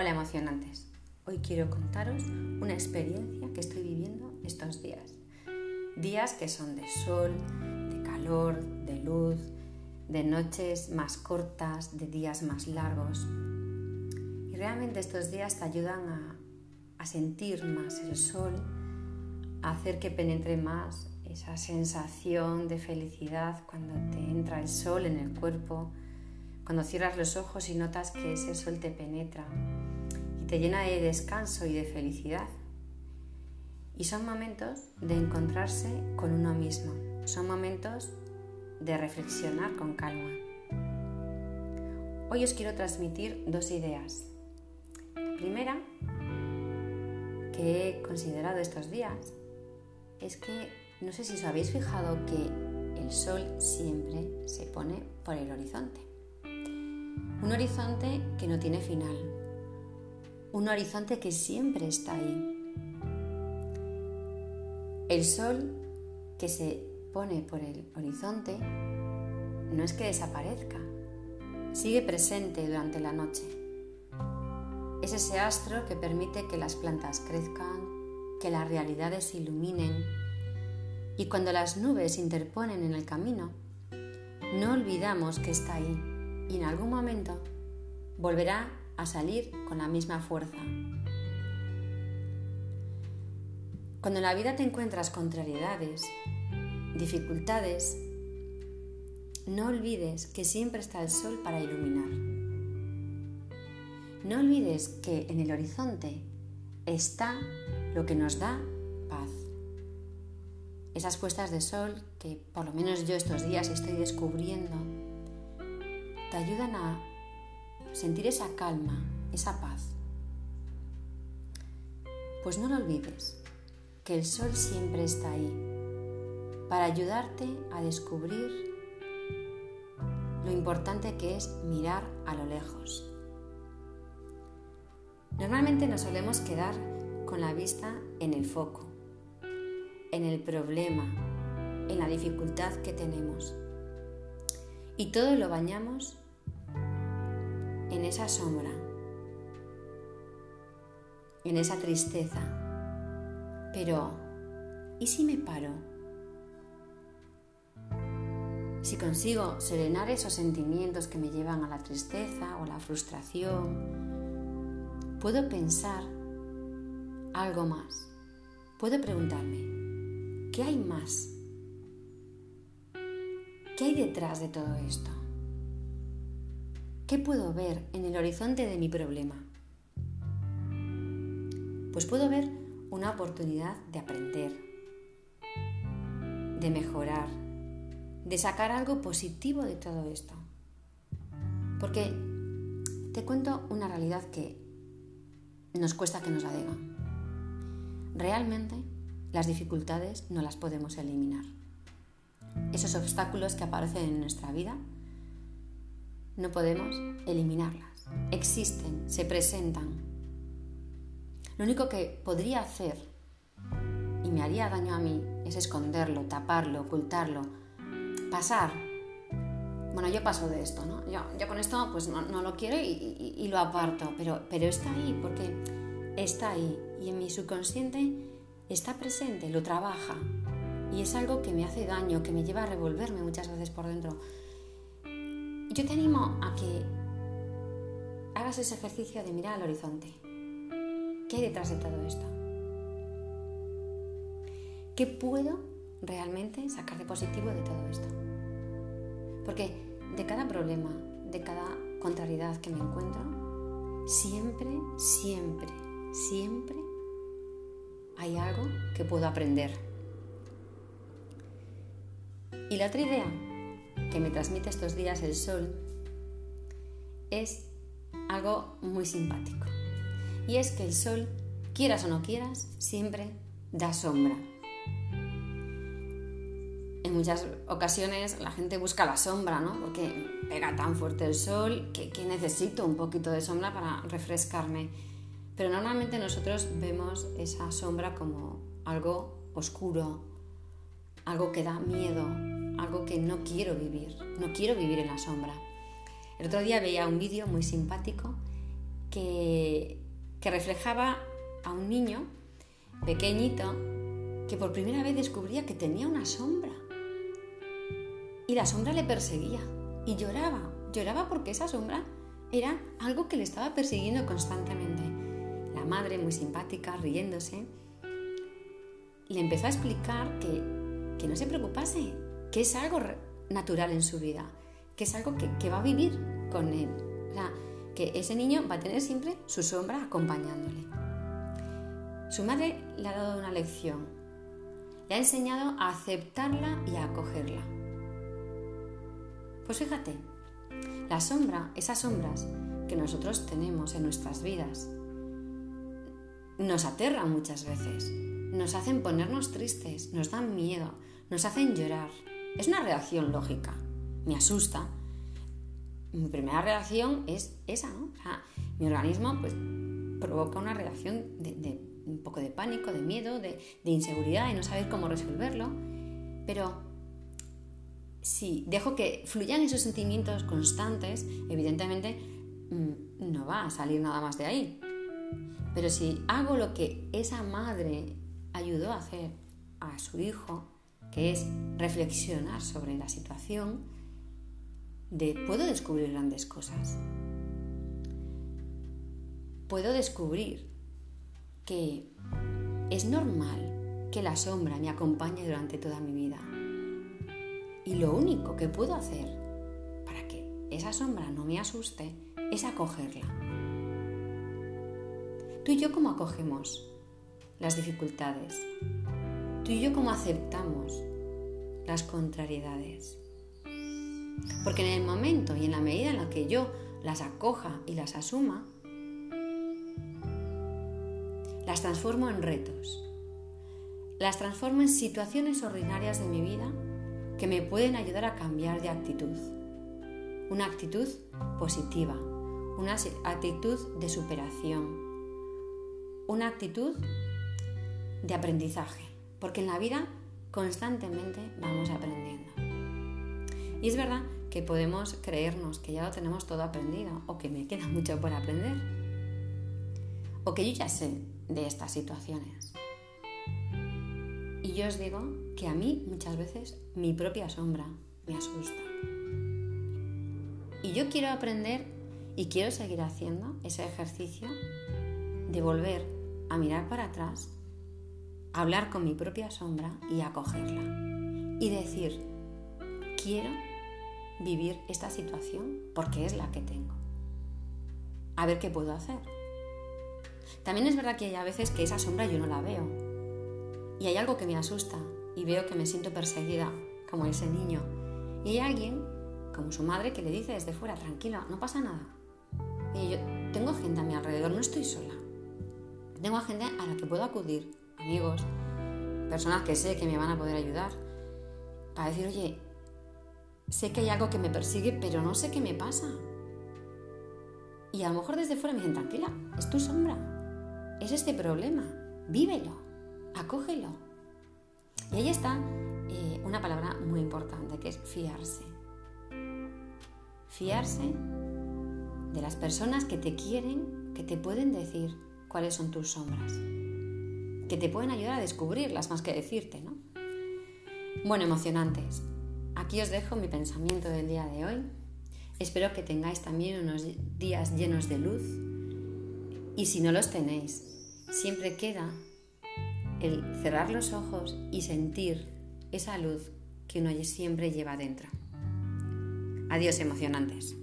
Hola emocionantes. Hoy quiero contaros una experiencia que estoy viviendo estos días. Días que son de sol, de calor, de luz, de noches más cortas, de días más largos. Y realmente estos días te ayudan a, a sentir más el sol, a hacer que penetre más esa sensación de felicidad cuando te entra el sol en el cuerpo, cuando cierras los ojos y notas que ese sol te penetra te llena de descanso y de felicidad. Y son momentos de encontrarse con uno mismo, son momentos de reflexionar con calma. Hoy os quiero transmitir dos ideas. La primera, que he considerado estos días, es que no sé si os habéis fijado que el sol siempre se pone por el horizonte. Un horizonte que no tiene final, un horizonte que siempre está ahí. El sol que se pone por el horizonte no es que desaparezca, sigue presente durante la noche. Es ese astro que permite que las plantas crezcan, que las realidades se iluminen y cuando las nubes se interponen en el camino, no olvidamos que está ahí y en algún momento volverá a salir con la misma fuerza. Cuando en la vida te encuentras contrariedades, dificultades, no olvides que siempre está el sol para iluminar. No olvides que en el horizonte está lo que nos da paz. Esas puestas de sol que por lo menos yo estos días estoy descubriendo, te ayudan a sentir esa calma, esa paz. Pues no lo olvides, que el sol siempre está ahí para ayudarte a descubrir lo importante que es mirar a lo lejos. Normalmente nos solemos quedar con la vista en el foco, en el problema, en la dificultad que tenemos. Y todo lo bañamos en esa sombra, en esa tristeza. Pero, ¿y si me paro? Si consigo serenar esos sentimientos que me llevan a la tristeza o la frustración, puedo pensar algo más. Puedo preguntarme, ¿qué hay más? ¿Qué hay detrás de todo esto? ¿Qué puedo ver en el horizonte de mi problema? Pues puedo ver una oportunidad de aprender, de mejorar, de sacar algo positivo de todo esto. Porque te cuento una realidad que nos cuesta que nos la digan. Realmente las dificultades no las podemos eliminar. Esos obstáculos que aparecen en nuestra vida no podemos eliminarlas. Existen, se presentan. Lo único que podría hacer y me haría daño a mí es esconderlo, taparlo, ocultarlo, pasar. Bueno, yo paso de esto, ¿no? Yo, con esto pues no, lo quiero y, lo aparto, pero, pero está ahí porque está ahí y en mi subconsciente está presente, lo trabaja y es algo que me hace daño, que me lleva a revolverme muchas veces por dentro yo te animo a que hagas ese ejercicio de mirar al horizonte. ¿Qué hay detrás de todo esto? ¿Qué puedo realmente sacar de positivo de todo esto? Porque de cada problema, de cada contrariedad que me encuentro, siempre, siempre, siempre hay algo que puedo aprender. Y la otra idea que me transmite estos días el sol es algo muy simpático. Y es que el sol, quieras o no quieras, siempre da sombra. En muchas ocasiones la gente busca la sombra, ¿no? Porque pega tan fuerte el sol que, que necesito un poquito de sombra para refrescarme. Pero normalmente nosotros vemos esa sombra como algo oscuro, algo que da miedo, algo que no quiero vivir, no quiero vivir en la sombra. El otro día veía un vídeo muy simpático que, que reflejaba a un niño pequeñito que por primera vez descubría que tenía una sombra. Y la sombra le perseguía y lloraba, lloraba porque esa sombra era algo que le estaba persiguiendo constantemente. La madre, muy simpática, riéndose, le empezó a explicar que, no se preocupase, que es algo natural en su vida, que es algo que, va a vivir con él. Que ese niño va a tener siempre su sombra acompañándole. Su madre le ha dado una lección, le ha enseñado a aceptarla y a acogerla. Pues fíjate, la sombra, esas sombras que nosotros tenemos en nuestras vidas, nos aterran muchas veces, nos hacen ponernos tristes, nos dan miedo, nos hacen llorar. Es una reacción lógica, me asusta. Mi primera reacción es esa, ¿no? mi organismo pues, provoca una reacción de, un poco de pánico, de miedo, de, de inseguridad y no saber cómo resolverlo. Pero si dejo que fluyan esos sentimientos constantes, evidentemente mm, no va a salir nada más de ahí. Pero si hago lo que esa madre ayudó a hacer a su hijo, que es reflexionar sobre la situación, de, puedo descubrir grandes cosas. Puedo descubrir que es normal que la sombra me acompañe durante toda mi vida y lo único que puedo hacer para que esa sombra no me asuste es acogerla. Tú y yo cómo acogemos las dificultades. Tú y yo cómo aceptamos las contrariedades. Porque en el momento y en la medida en la que yo las acoja y las asuma, las transformo en retos. Las transformo en situaciones ordinarias de mi vida que me pueden ayudar a cambiar de actitud. Una actitud positiva, una actitud de superación, una actitud de aprendizaje, porque en la vida constantemente vamos aprendiendo. Y es verdad que podemos creernos que ya lo tenemos todo aprendido o que me queda mucho por aprender o que yo ya sé de estas situaciones. Y yo os digo que a mí muchas veces mi propia sombra me asusta. Y yo quiero aprender y quiero seguir haciendo ese ejercicio de volver a mirar para atrás, hablar con mi propia sombra y acogerla. Y decir, quiero vivir esta situación porque es la que tengo. A ver qué puedo hacer. También es verdad que hay a veces que esa sombra yo no la veo y hay algo que me asusta y veo que me siento perseguida, como ese niño. Y hay alguien, como su madre, que le dice desde fuera, tranquila, no pasa nada. Y yo tengo gente a mi alrededor, no estoy sola. Tengo gente a la que puedo acudir, amigos, personas que sé que me van a poder ayudar, para decir, oye, sé que hay algo que me persigue, pero no sé qué me pasa. Y a lo mejor desde fuera me dicen, tranquila, es tu sombra, es este problema, vívelo acógelo. Y ahí está eh, una palabra muy importante que es fiarse. Fiarse de las personas que te quieren, que te pueden decir cuáles son tus sombras, que te pueden ayudar a descubrirlas más que decirte, ¿no? Bueno, emocionantes. Aquí os dejo mi pensamiento del día de hoy. Espero que tengáis también unos días llenos de luz. Y si no los tenéis, siempre queda el cerrar los ojos y sentir esa luz que uno siempre lleva dentro. Adiós emocionantes.